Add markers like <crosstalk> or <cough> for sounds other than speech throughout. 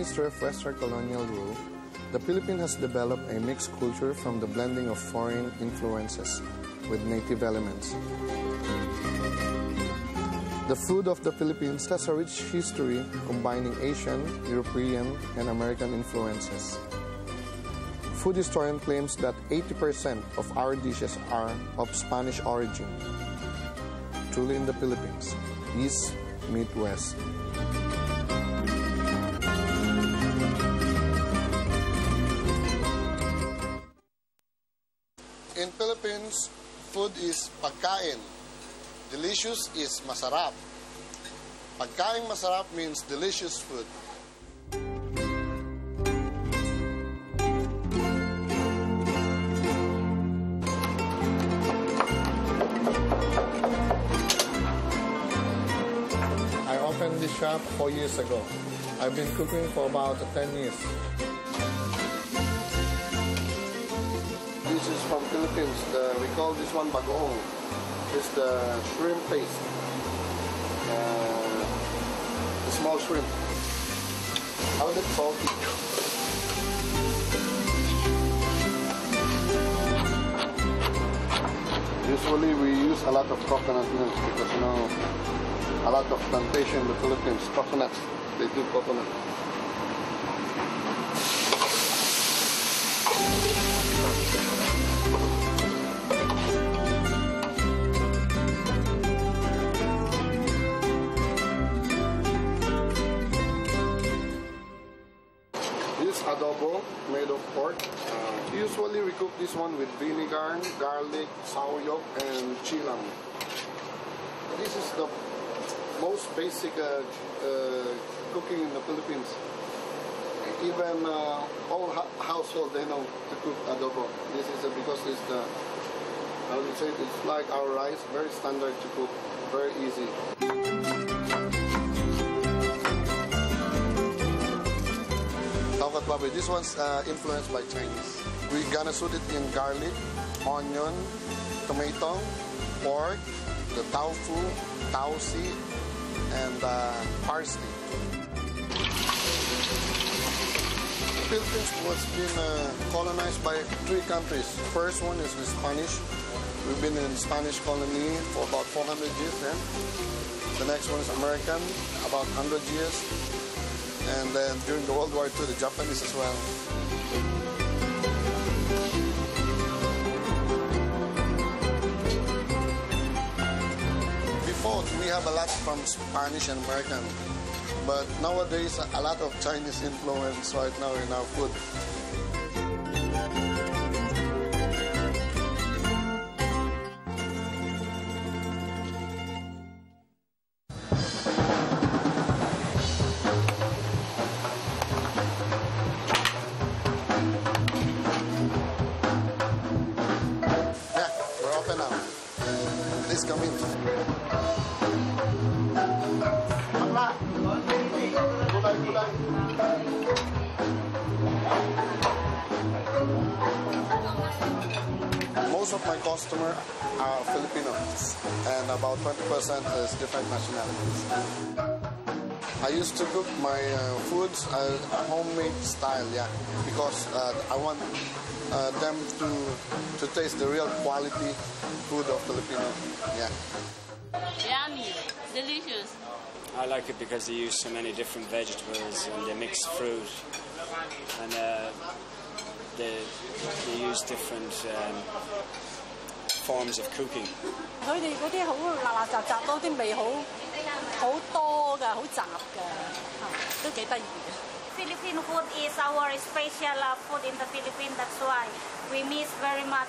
history of Western colonial rule, the Philippines has developed a mixed culture from the blending of foreign influences with native elements. The food of the Philippines has a rich history combining Asian, European, and American influences. Food historian claims that 80% of our dishes are of Spanish origin. Truly in the Philippines, East meet West. Food is pagkain. Delicious is masarap. Pagkain masarap means delicious food. I opened this shop four years ago. I've been cooking for about 10 years. Is from Philippines. The, we call this one bagoong. It's the shrimp paste. Uh, the small shrimp. How is it salty? Usually we use a lot of coconut milk because you know a lot of plantation in the Philippines, coconuts. They do coconut. Pork. Uh, usually we cook this one with vinegar, garlic, sauyok, and chilang. This is the most basic uh, uh, cooking in the Philippines. Even uh, all household they know to cook adobo. This is uh, because it's the I would say it's like our rice, very standard to cook, very easy. Baboy. This one's uh, influenced by Chinese. We're gonna suit it in garlic, onion, tomato, pork, the tofu, tausi, and uh, parsley. Philippines was been uh, colonized by three countries. First one is the Spanish. We've been in Spanish colony for about 400 years then. The next one is American, about 100 years. And then during the World War II, the Japanese as well. Before, we have a lot from Spanish and American. But nowadays, a lot of Chinese influence right now in our food. Most of my customers are Filipinos, and about 20% is different nationalities. I used to cook my uh, foods uh, homemade style, yeah, because uh, I want uh, them to to taste the real quality food of Filipino. Yeah. Yummy, delicious. I like it because they use so many different vegetables and they mix fruit and uh, they, they use different um, forms of cooking. 佢哋嗰啲好辣辣杂杂咯，啲味好好多㗎，好杂㗎，吓都几得意嘅。 Philippine food is our special uh, food in the Philippines. That's why we miss very much.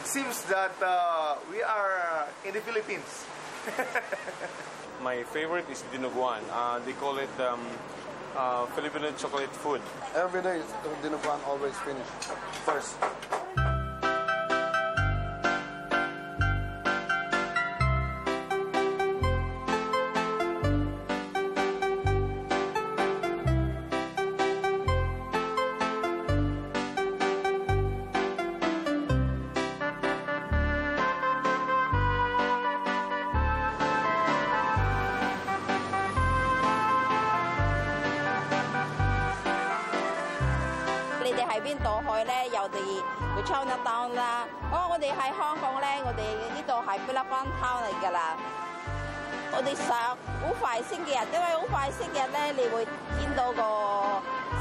It seems that uh, we are uh, in the Philippines. <laughs> My favorite is dinuguan. Uh, they call it um, uh, Filipino chocolate food. Every day, dinuguan always finish first. 邊度去咧，有哋會 China Town 啦。哦，我哋喺香港咧，我哋呢度係菲律賓 town 嚟㗎啦。我哋上好快星期日，因為好快星期日咧，你會見到個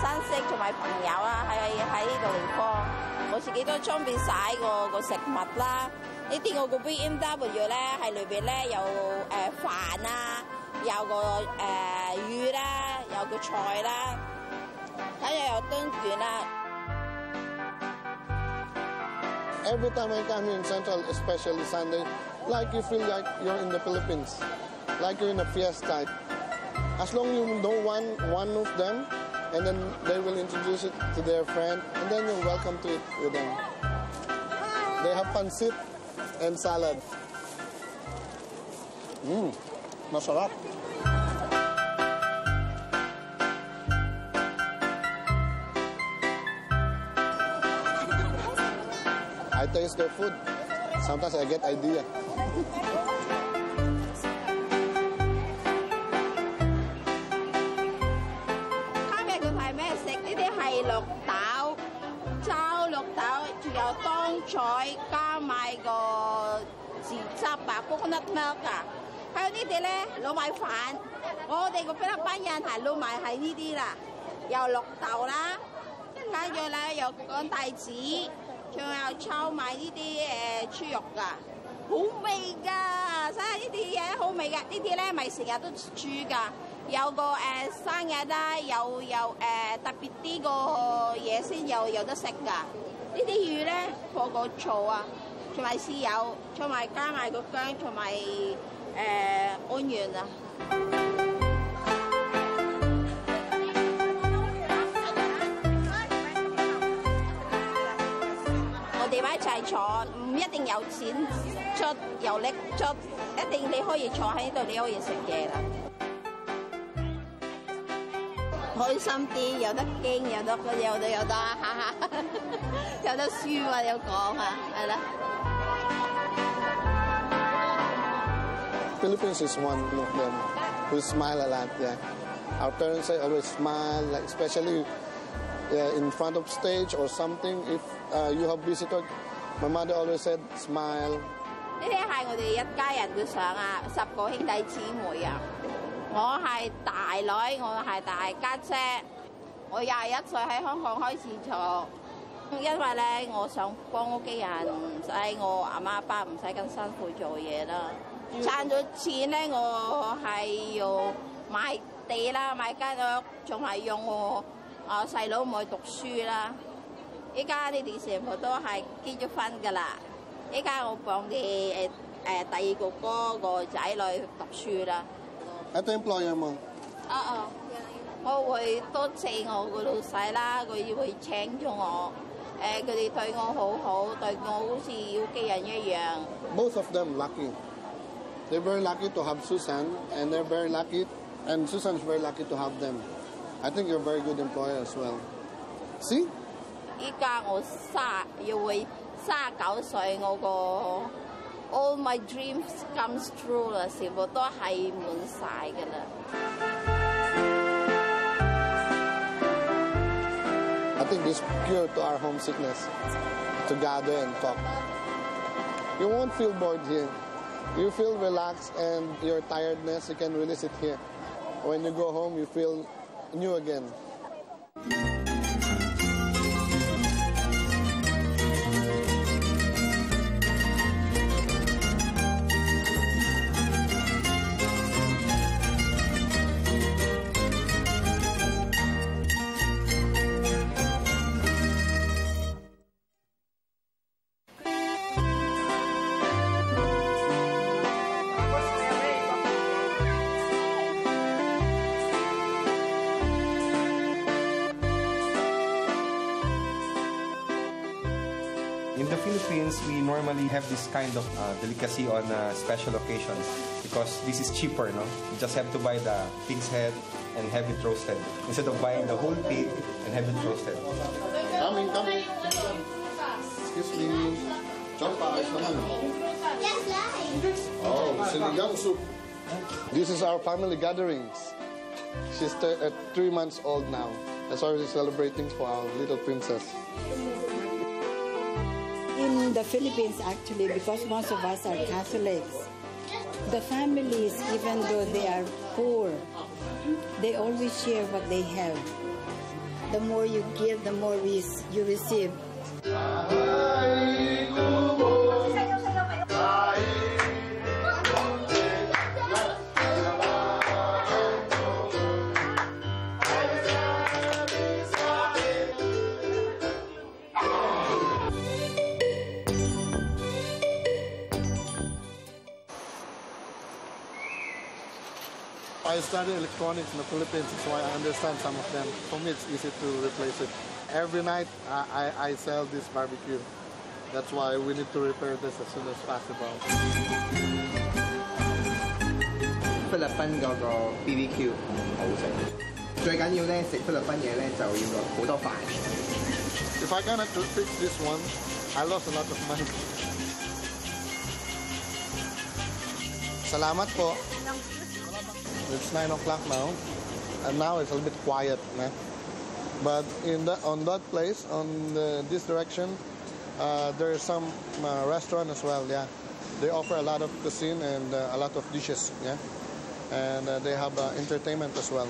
親戚同埋朋友啦，喺喺呢度地方。我自己都裝備晒個個食物啦。呢啲我個 BMW 咧，喺裏邊咧有誒飯啊，有個誒魚啦，有個菜啦，睇下有冬卷啦。Every time I come here in Central, especially Sunday, like you feel like you're in the Philippines, like you're in a fiesta. As long you know one one of them, and then they will introduce it to their friend, and then you're welcome to it with them. They have pancit and salad. Mmm, masarap. taste their food. Sometimes I get idea. 今日佢系咩食？呢啲系绿豆、炒绿豆，仲有当菜加埋个豉汁啊，coconut milk 啊。还有呢啲咧捞米饭，我哋个菲律宾人系捞埋系呢啲啦，有绿豆啦，跟住咧有干带子， 仲有炒埋呢啲誒豬肉㗎。好味㗎，所以呢啲嘢好味㗎。呢啲咧咪成日都煮㗎，有個誒、生日啦，有有誒、特別啲個嘢先有有得食㗎。呢啲魚咧放個醋啊，同埋豉油，同埋加埋個薑，同埋誒安源啊。哋咪一齊坐，唔一定有錢出，有力出，一定你可以坐喺度，你可以食嘢啦。開心啲，有得驚，有得有得有得哈哈，有得輸啊，有講啊，係啦。Philippines is one of them who smile a lot. Yeah, our parents always smile, like especially in front of stage or something. If uh, you have visitor, my mother always said smile. 呢啲係我哋一家人嘅相啊，十個兄弟姊妹啊。我係大女，我係大家姐。我廿一歲喺香港開始做，因為咧我想幫屋企人，唔使我阿媽阿爸唔使咁辛苦做嘢啦。賺咗錢咧，我係要買地啦，買間屋，仲係用我啊細佬唔去讀書啦。依家呢啲全部都係結咗婚㗎啦。依家我幫嘅誒誒第二個哥個仔女讀書啦。Ito employer mo. 啊啊！我會多謝我個老細啦，佢會請咗我，誒佢哋對我好好，對我好似屋企人一樣。Most of them lucky. They're very lucky to have Susan, and they're very lucky, and Susan's very lucky to have them. I think you're a very good employer as well. See? 依家我卅要会卅九岁，我个 all my dreams comes true 啦，全部都系满晒㗎啦。 I think this cure to our homesickness to gather and talk. You won't feel bored here. You feel relaxed and your tiredness, you can release it here. When you go home, you feel new again. Have this kind of uh, delicacy on uh, special occasions because this is cheaper, no? You just have to buy the pig's head and have it roasted instead of buying the whole pig and have it roasted. Coming, coming. Excuse me. Chompa, ayos naman. Oh, sinigang soup. This is our family gatherings. She's uh, three months old now. That's why we're celebrating for our little princess. In the Philippines, actually, because most of us are Catholics, the families, even though they are poor, they always share what they have. The more you give, the more you receive. studied electronics in the Philippines, so I understand some of them. For me, it's easy to replace it. Every night, I, I, I sell this barbecue. That's why we need to repair this as soon as possible. 菲律宾嗰个 BBQ 好食，最紧要咧食菲律宾嘢咧就要落好多饭。 If I cannot fix this one, I lost a lot of money. <laughs> Salamat po. It's 9 o'clock now, and now it's a little bit quiet. Nah? But in the, on that place, on the, this direction, uh, there is some uh, restaurant as well. Yeah, they offer a lot of cuisine and uh, a lot of dishes. Yeah, and uh, they have uh, entertainment as well.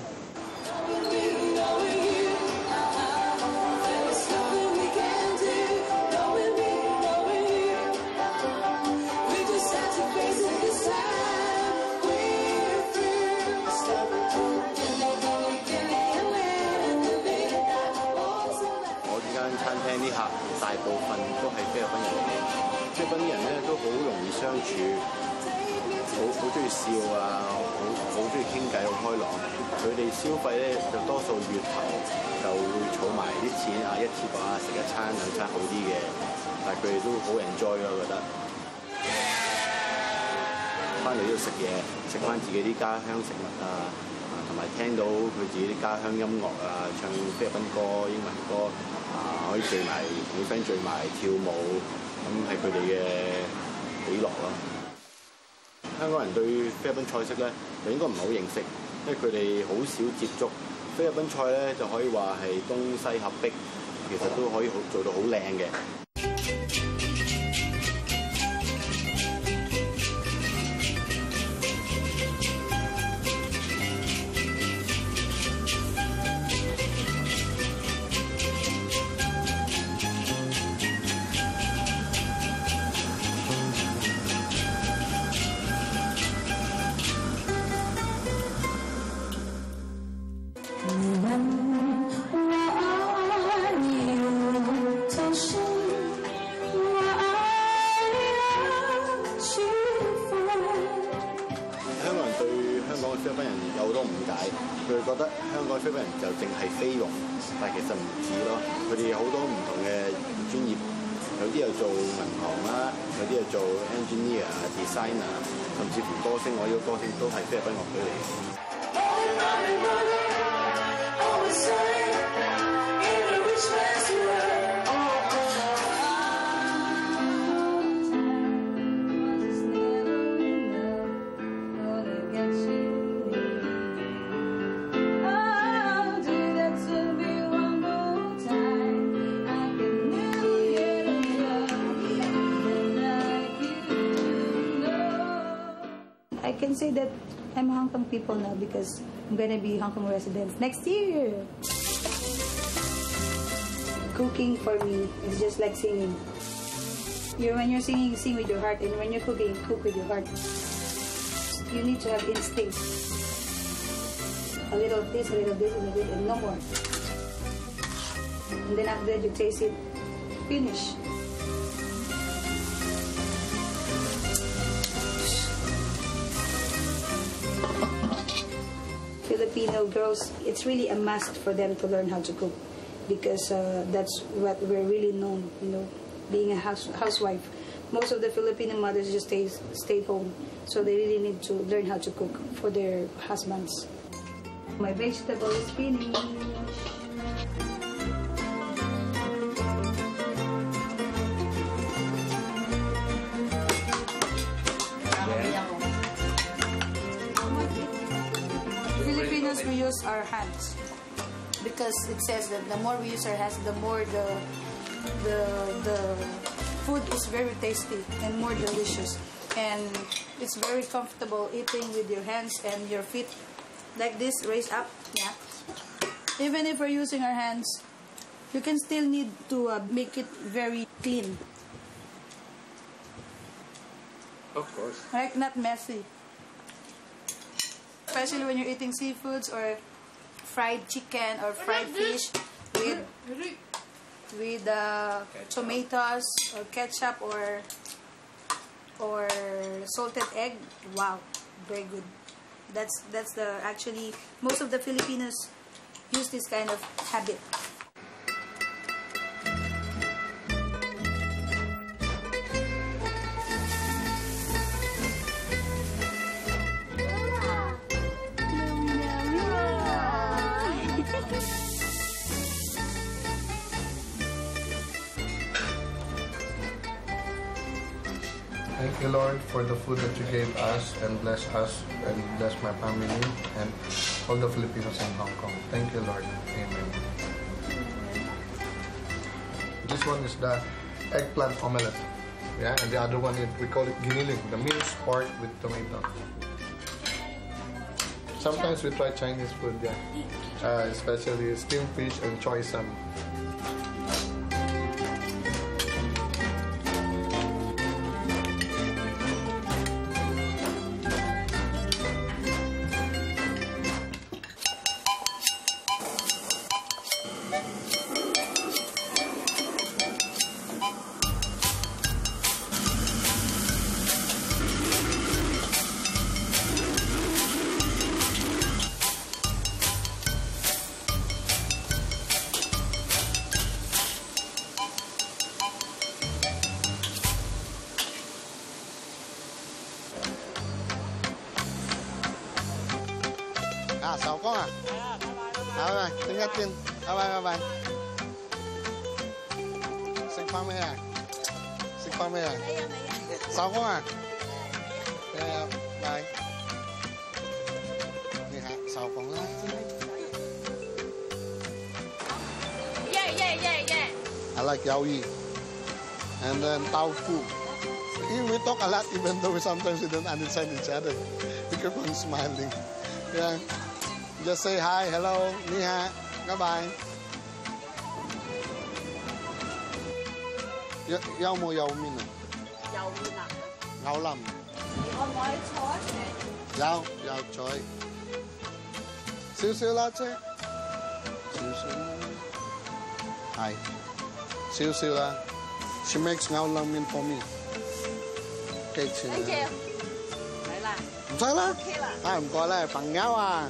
部分都係菲律賓人嚟，菲律賓啲人咧都好容易相處，好好中意笑啊，好好中意傾偈，好開朗。佢哋消費咧就多數月頭就會儲埋啲錢啊，一次過啊食一餐兩餐好啲嘅，但係佢哋都好 enjoy 咯，我覺得。翻嚟呢度食嘢，食翻自己啲家鄉食物啊，同埋聽到佢自己啲家鄉音樂啊，唱菲律賓歌、英文歌，聚埋女 friend 聚埋跳舞，咁係佢哋嘅喜樂咯。香港人對菲律賓菜式咧，就應該唔係好認識，因為佢哋好少接觸菲律賓菜咧，就可以話係東西合璧，其實都可以好做到好靚嘅。誤解，佢哋覺得香港嘅菲律賓人就淨係菲傭，但係其實唔止咯。佢哋有好多唔同嘅專業，有啲又做銀行啦，有啲又做 engineer 啊、designer，甚至乎歌星，我呢個歌星都係菲律賓樂隊嚟嘅。 can say that I'm Hong Kong people now because I'm gonna be Hong Kong residents next year. Cooking for me is just like singing. You when you're singing, you sing with your heart, and when you're cooking, cook with your heart. You need to have instinct. A little of this, a little of this, a little and no more. And then after that, you taste it. Finish. Filipino girls, it's really a must for them to learn how to cook because uh, that's what we're really known, you know, being a house, housewife. Most of the Filipino mothers just stay stay home, so they really need to learn how to cook for their husbands. My vegetable is finished. Use our hands. because it says that the more we use our hands, the more the the the food is very tasty and more delicious, and it's very comfortable eating with your hands and your feet like this, raised up. Yeah. Even if we're using our hands, you can still need to uh, make it very clean, Of course. right? Not messy. Especially when you're eating seafoods or fried chicken or fried fish with with uh, tomatoes or ketchup or or salted egg. Wow, very good. That's that's the actually most of the Filipinos use this kind of habit. You, Lord, for the food that you gave us and bless us and bless my family and all the Filipinos in Hong Kong. Thank you, Lord. Amen. This one is the eggplant omelette. Yeah, and the other one is, we call it giniling, the minced pork with tomato. Sometimes we try Chinese food, yeah. Uh, especially steamed fish and choy sam. à sáu con à? À bye bye tính hát tiếng à bye bye bye. Sinh phong mấy à? Sinh phong mấy à? Sáu con à? Đây à, bye. Đây ha, sầu con nhé, yeah yeah yeah yeah, I like yaoi and then tau fu. We talk a lot even though we sometimes we don't understand each other. Because everyone's smiling. Yeah. Just say hi, hello, ni ha, bye. 有有冇有面啊？有面啊？牛腩可唔可以坐？有有坐，少少啦姐，少少啦，係少少啦。She makes 牛腩面 for me。幾錢啊？嚟啦。唔使啦 OK 啦，啊唔該咧，朋友啊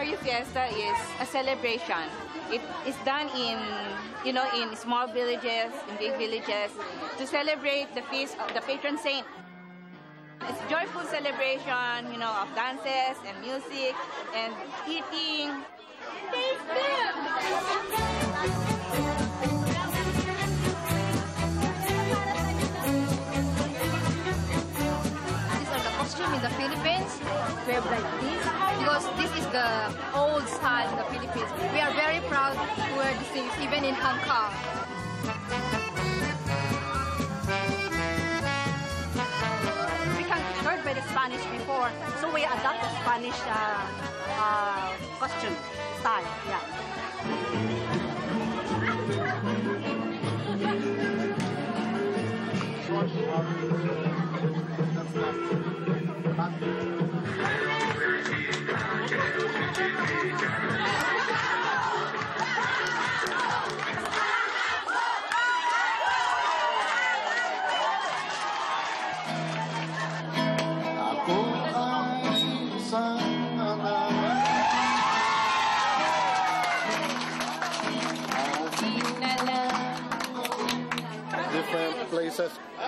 Barrio Fiesta is a celebration. It is done in, you know, in small villages, in big villages, to celebrate the feast of the patron saint. It's joyful celebration, you know, of dances and music and eating. These are the costume in the Philippines. We have like this because this is the old style in the Philippines. We are very proud to wear these things even in Hong Kong. We conquered by the Spanish before, so we adopt the Spanish uh, uh, costume style. Yeah.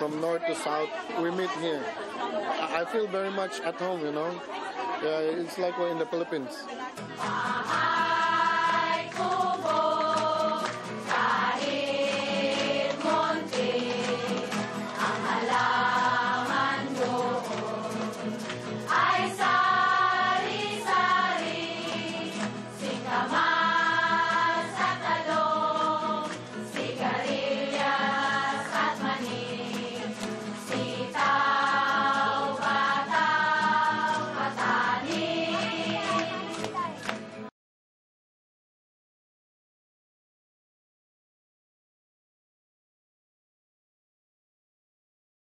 From north to south, we meet here. I I feel very much at home, you know. Yeah, it's like we're in the Philippines.